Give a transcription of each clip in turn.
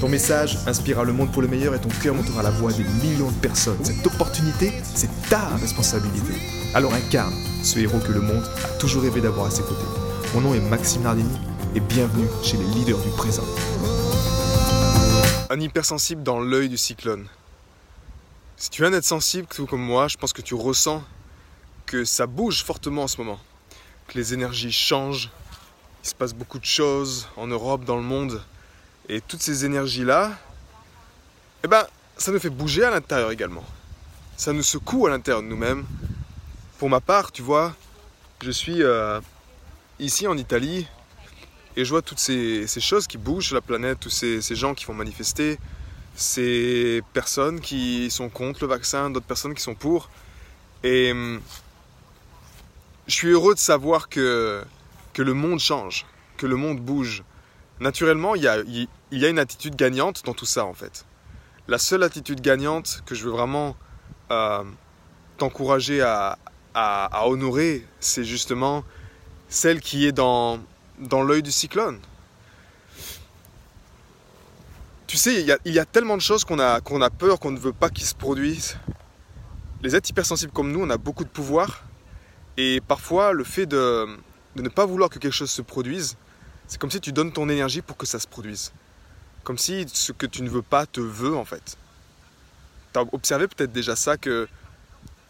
Ton message inspirera le monde pour le meilleur et ton cœur montera la voix des millions de personnes. Cette opportunité, c'est ta responsabilité. Alors incarne ce héros que le monde a toujours rêvé d'avoir à ses côtés. Mon nom est Maxime Nardini et bienvenue chez les leaders du présent. Un hypersensible dans l'œil du cyclone. Si tu viens d'être sensible, tout comme moi, je pense que tu ressens que ça bouge fortement en ce moment, que les énergies changent, il se passe beaucoup de choses en Europe, dans le monde, et toutes ces énergies-là, eh ben, ça nous fait bouger à l'intérieur également. Ça nous secoue à l'intérieur de nous-mêmes. Pour ma part, tu vois, je suis euh, ici en Italie et je vois toutes ces, choses qui bougent la planète, tous ces, gens qui vont manifester, ces personnes qui sont contre le vaccin, d'autres personnes qui sont pour. Et hum, je suis heureux de savoir que, que le monde change, que le monde bouge. Naturellement, il y, a, une attitude gagnante dans tout ça en fait. La seule attitude gagnante que je veux vraiment euh, t'encourager à, honorer, c'est justement celle qui est dans, l'œil du cyclone. Tu sais, il y a, tellement de choses qu'on a, peur, qu'on ne veut pas qu'ils se produisent. Les êtres hypersensibles comme nous, on a beaucoup de pouvoir. Et parfois, le fait de ne pas vouloir que quelque chose se produise, c'est comme si tu donnes ton énergie pour que ça se produise. Comme si ce que tu ne veux pas te veut en fait. Tu as observé peut-être déjà ça que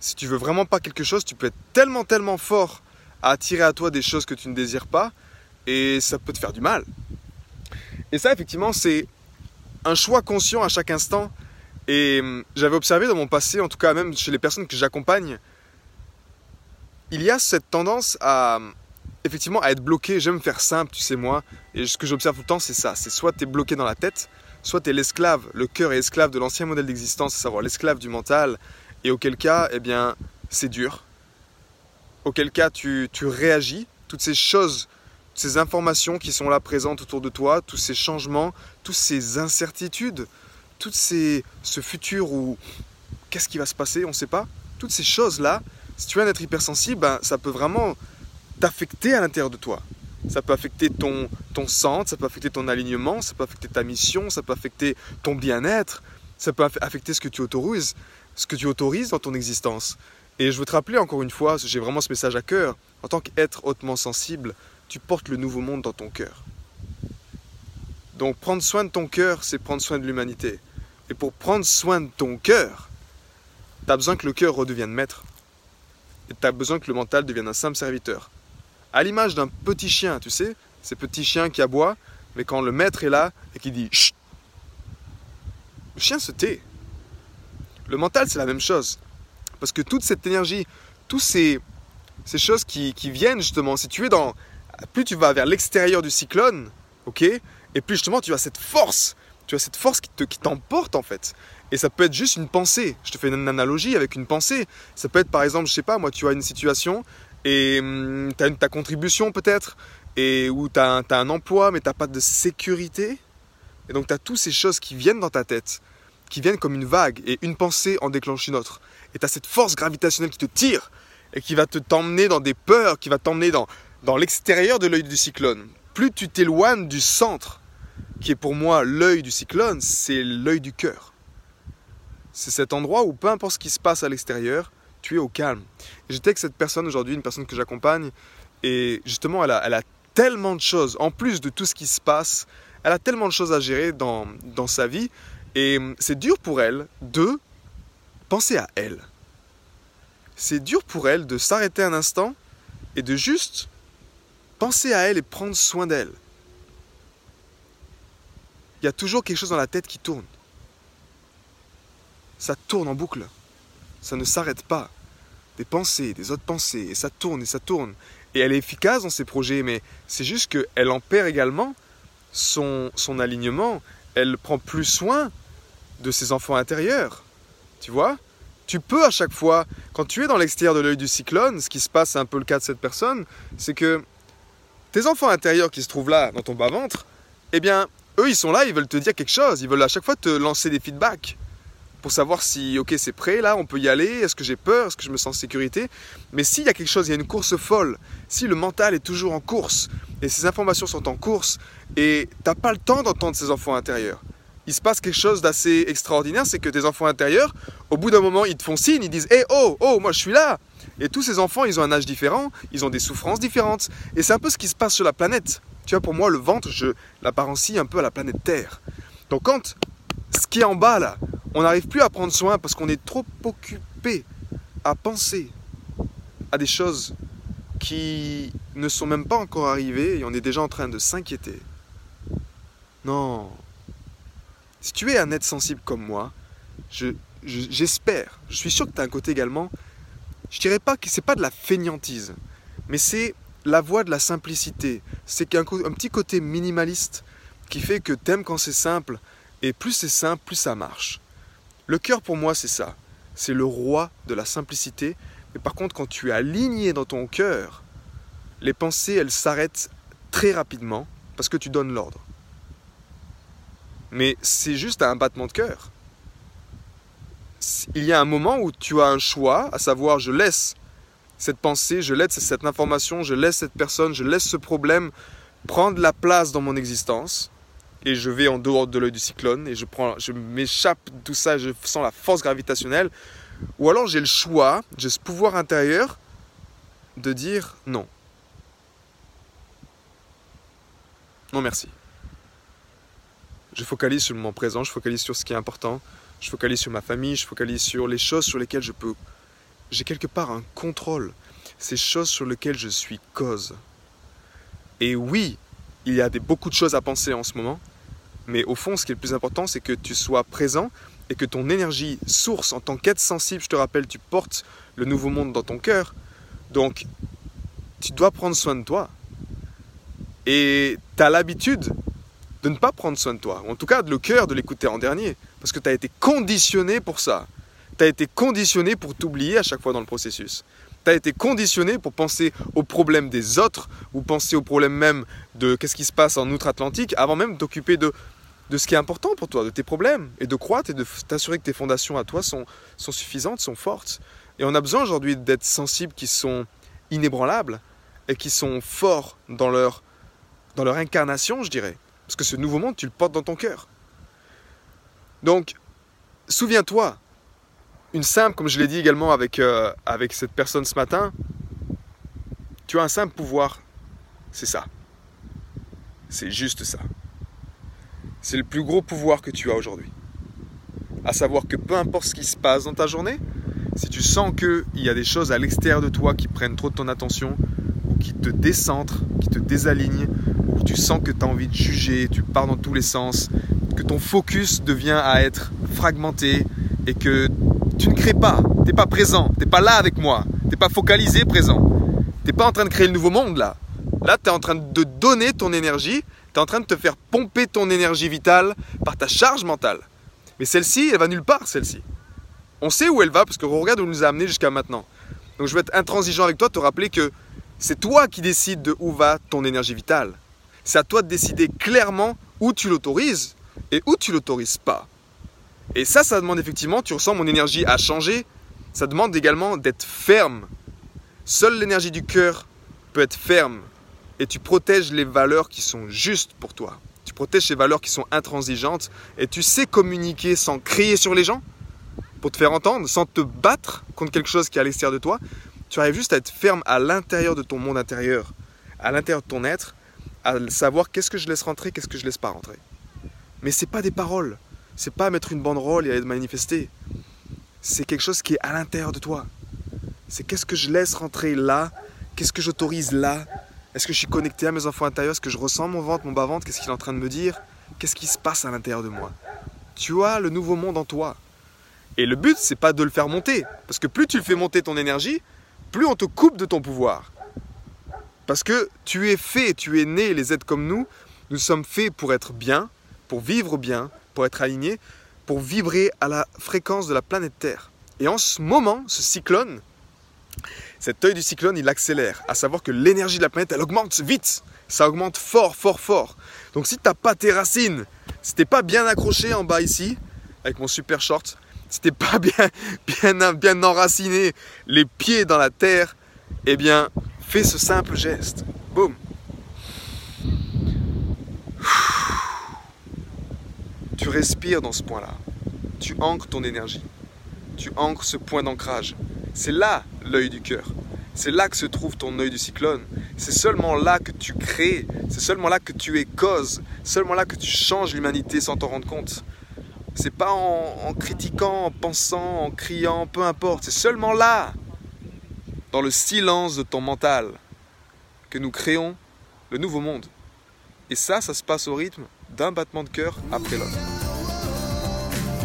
si tu veux vraiment pas quelque chose, tu peux être tellement tellement fort à attirer à toi des choses que tu ne désires pas et ça peut te faire du mal. Et ça effectivement c'est un choix conscient à chaque instant et hum, j'avais observé dans mon passé, en tout cas même chez les personnes que j'accompagne, il y a cette tendance à effectivement à être bloqué. J'aime faire simple, tu sais moi. Et ce que j'observe tout le temps, c'est ça. C'est soit tu es bloqué dans la tête, soit tu es l'esclave. Le cœur est esclave de l'ancien modèle d'existence, à savoir l'esclave du mental. Et auquel cas, eh bien, c'est dur. Auquel cas, tu, tu réagis. Toutes ces choses, ces informations qui sont là présentes autour de toi, tous ces changements, toutes ces incertitudes, toutes ces, ce futur où qu'est-ce qui va se passer, on ne sait pas. Toutes ces choses-là, si tu viens d'être hypersensible, ben, ça peut vraiment t'affecter à l'intérieur de toi. Ça peut affecter ton, ton centre, ça peut affecter ton alignement, ça peut affecter ta mission, ça peut affecter ton bien-être, ça peut affecter ce que tu autorises, ce que tu autorises dans ton existence. Et je veux te rappeler encore une fois, j'ai vraiment ce message à cœur, en tant qu'être hautement sensible, tu portes le nouveau monde dans ton cœur. Donc prendre soin de ton cœur, c'est prendre soin de l'humanité. Et pour prendre soin de ton cœur, tu as besoin que le cœur redevienne maître. Et tu as besoin que le mental devienne un simple serviteur à l'image d'un petit chien, tu sais, ces petits chiens qui aboient, mais quand le maître est là et qui dit Chut le chien se tait. Le mental, c'est la même chose. Parce que toute cette énergie, toutes ces, choses qui, qui, viennent justement, si tu es dans. Plus tu vas vers l'extérieur du cyclone, ok Et plus justement tu as cette force, tu as cette force qui, te, qui t'emporte en fait. Et ça peut être juste une pensée. Je te fais une analogie avec une pensée. Ça peut être par exemple, je sais pas, moi, tu as une situation et hum, tu as ta contribution peut-être, et où tu as, un emploi mais tu pas de sécurité? Et donc tu as toutes ces choses qui viennent dans ta tête, qui viennent comme une vague, et une pensée en déclenche une autre. Et tu as cette force gravitationnelle qui te tire, et qui va te t'emmener dans des peurs, qui va t'emmener dans, dans l'extérieur de l'œil du cyclone. Plus tu t'éloignes du centre, qui est pour moi l'œil du cyclone, c'est l'œil du cœur. C'est cet endroit où peu importe ce qui se passe à l'extérieur, tu es au calme. J'étais avec cette personne aujourd'hui, une personne que j'accompagne, et justement, elle a, elle a, tellement de choses, en plus de tout ce qui se passe, elle a tellement de choses à gérer dans, dans sa vie, et c'est dur pour elle de penser à elle. C'est dur pour elle de s'arrêter un instant et de juste penser à elle et prendre soin d'elle. Il y a toujours quelque chose dans la tête qui tourne. Ça tourne en boucle. Ça ne s'arrête pas des pensées, des autres pensées, et ça tourne et ça tourne. Et elle est efficace dans ses projets, mais c'est juste qu'elle en perd également son, son alignement. Elle prend plus soin de ses enfants intérieurs. Tu vois? Tu peux à chaque fois, quand tu es dans l'extérieur de l'œil du cyclone, ce qui se passe, c'est un peu le cas de cette personne, c'est que tes enfants intérieurs qui se trouvent là, dans ton bas-ventre, eh bien, eux, ils sont là, ils veulent te dire quelque chose, ils veulent à chaque fois te lancer des feedbacks pour savoir si, ok, c'est prêt, là, on peut y aller, est-ce que j'ai peur, est-ce que je me sens en sécurité. Mais s'il y a quelque chose, il y a une course folle, si le mental est toujours en course, et ces informations sont en course, et tu n'as pas le temps d'entendre ces enfants intérieurs, il se passe quelque chose d'assez extraordinaire, c'est que tes enfants intérieurs, au bout d'un moment, ils te font signe, ils disent, hé, oh, oh, moi je suis là. Et tous ces enfants, ils ont un âge différent, ils ont des souffrances différentes. Et c'est un peu ce qui se passe sur la planète. Tu vois, pour moi, le ventre, je l'apparencie un peu à la planète Terre. Donc quand ce qui est en bas, là, on n'arrive plus à prendre soin parce qu'on est trop occupé à penser à des choses qui ne sont même pas encore arrivées et on est déjà en train de s'inquiéter. Non. Si tu es un être sensible comme moi, j'espère, je, suis sûr que tu as un côté également, je dirais pas que c'est pas de la fainéantise, mais c'est la voie de la simplicité. C'est un, un petit côté minimaliste qui fait que tu aimes quand c'est simple, et plus c'est simple, plus ça marche. Le cœur pour moi c'est ça. C'est le roi de la simplicité. Mais par contre quand tu es aligné dans ton cœur, les pensées elles s'arrêtent très rapidement parce que tu donnes l'ordre. Mais c'est juste un battement de cœur. Il y a un moment où tu as un choix, à savoir je laisse cette pensée, je laisse cette information, je laisse cette personne, je laisse ce problème prendre la place dans mon existence et je vais en dehors de l'œil du cyclone et je, prends, je m'échappe de tout ça, je sens la force gravitationnelle. Ou alors j'ai le choix, j'ai ce pouvoir intérieur de dire non. Non merci. Je focalise sur le moment présent, je focalise sur ce qui est important, je focalise sur ma famille, je focalise sur les choses sur lesquelles je peux... J'ai quelque part un contrôle, ces choses sur lesquelles je suis cause. Et oui, il y a beaucoup de choses à penser en ce moment, mais au fond, ce qui est le plus important, c'est que tu sois présent et que ton énergie source en tant qu'être sensible, je te rappelle, tu portes le nouveau monde dans ton cœur. Donc, tu dois prendre soin de toi. Et tu as l'habitude de ne pas prendre soin de toi. En tout cas, de le cœur de l'écouter en dernier. Parce que tu as été conditionné pour ça. Tu as été conditionné pour t'oublier à chaque fois dans le processus tu as été conditionné pour penser aux problèmes des autres ou penser aux problèmes même de qu'est-ce qui se passe en outre-Atlantique avant même de t'occuper de, de ce qui est important pour toi, de tes problèmes et de croître et de t'assurer que tes fondations à toi sont, sont suffisantes, sont fortes. Et on a besoin aujourd'hui d'être sensibles qui sont inébranlables et qui sont forts dans leur, dans leur incarnation, je dirais. Parce que ce nouveau monde, tu le portes dans ton cœur. Donc, souviens-toi, une simple, comme je l'ai dit également avec, euh, avec cette personne ce matin, tu as un simple pouvoir, c'est ça. C'est juste ça. C'est le plus gros pouvoir que tu as aujourd'hui. À savoir que peu importe ce qui se passe dans ta journée, si tu sens qu'il y a des choses à l'extérieur de toi qui prennent trop de ton attention, ou qui te décentrent, qui te désalignent, ou tu sens que tu as envie de juger, tu pars dans tous les sens, que ton focus devient à être fragmenté et que tu ne crées pas, tu n'es pas présent, tu n'es pas là avec moi, tu n'es pas focalisé présent. Tu n'es pas en train de créer le nouveau monde là. Là, tu es en train de donner ton énergie, en train de te faire pomper ton énergie vitale par ta charge mentale. Mais celle-ci, elle va nulle part, celle-ci. On sait où elle va parce que regarde où elle nous a amené jusqu'à maintenant. Donc je vais être intransigeant avec toi, te rappeler que c'est toi qui décides de où va ton énergie vitale. C'est à toi de décider clairement où tu l'autorises et où tu l'autorises pas. Et ça, ça demande effectivement, tu ressens mon énergie à changer, ça demande également d'être ferme. Seule l'énergie du cœur peut être ferme et tu protèges les valeurs qui sont justes pour toi. Tu protèges ces valeurs qui sont intransigeantes et tu sais communiquer sans crier sur les gens pour te faire entendre, sans te battre contre quelque chose qui est à l'extérieur de toi. Tu arrives juste à être ferme à l'intérieur de ton monde intérieur, à l'intérieur de ton être, à savoir qu'est-ce que je laisse rentrer, qu'est-ce que je laisse pas rentrer. Mais ce n'est pas des paroles, c'est pas mettre une banderole et aller manifester. C'est quelque chose qui est à l'intérieur de toi. C'est qu'est-ce que je laisse rentrer là? Qu'est-ce que j'autorise là? Est-ce que je suis connecté à mes enfants intérieurs? Est-ce que je ressens mon ventre, mon bas-ventre? Qu'est-ce qu'il est en train de me dire? Qu'est-ce qui se passe à l'intérieur de moi? Tu as le nouveau monde en toi. Et le but, c'est pas de le faire monter. Parce que plus tu le fais monter ton énergie, plus on te coupe de ton pouvoir. Parce que tu es fait, tu es né, les êtres comme nous, nous sommes faits pour être bien, pour vivre bien, pour être aligné, pour vibrer à la fréquence de la planète Terre. Et en ce moment, ce cyclone, cet œil du cyclone, il accélère. À savoir que l'énergie de la planète, elle augmente vite. Ça augmente fort, fort, fort. Donc si tu n'as pas tes racines, si t'es pas bien accroché en bas ici, avec mon super short, si t'es pas bien, bien, bien enraciné, les pieds dans la terre, eh bien, fais ce simple geste. Boum. Tu respires dans ce point-là. Tu ancres ton énergie. Tu ancres ce point d'ancrage. C'est là l'œil du cœur. C'est là que se trouve ton œil du cyclone. C'est seulement là que tu crées. C'est seulement là que tu es cause. Seulement là que tu changes l'humanité sans t'en rendre compte. C'est pas en, critiquant, en pensant, en criant, peu importe. C'est seulement là, dans le silence de ton mental, que nous créons le nouveau monde. Et ça, ça se passe au rythme d'un battement de cœur après l'autre.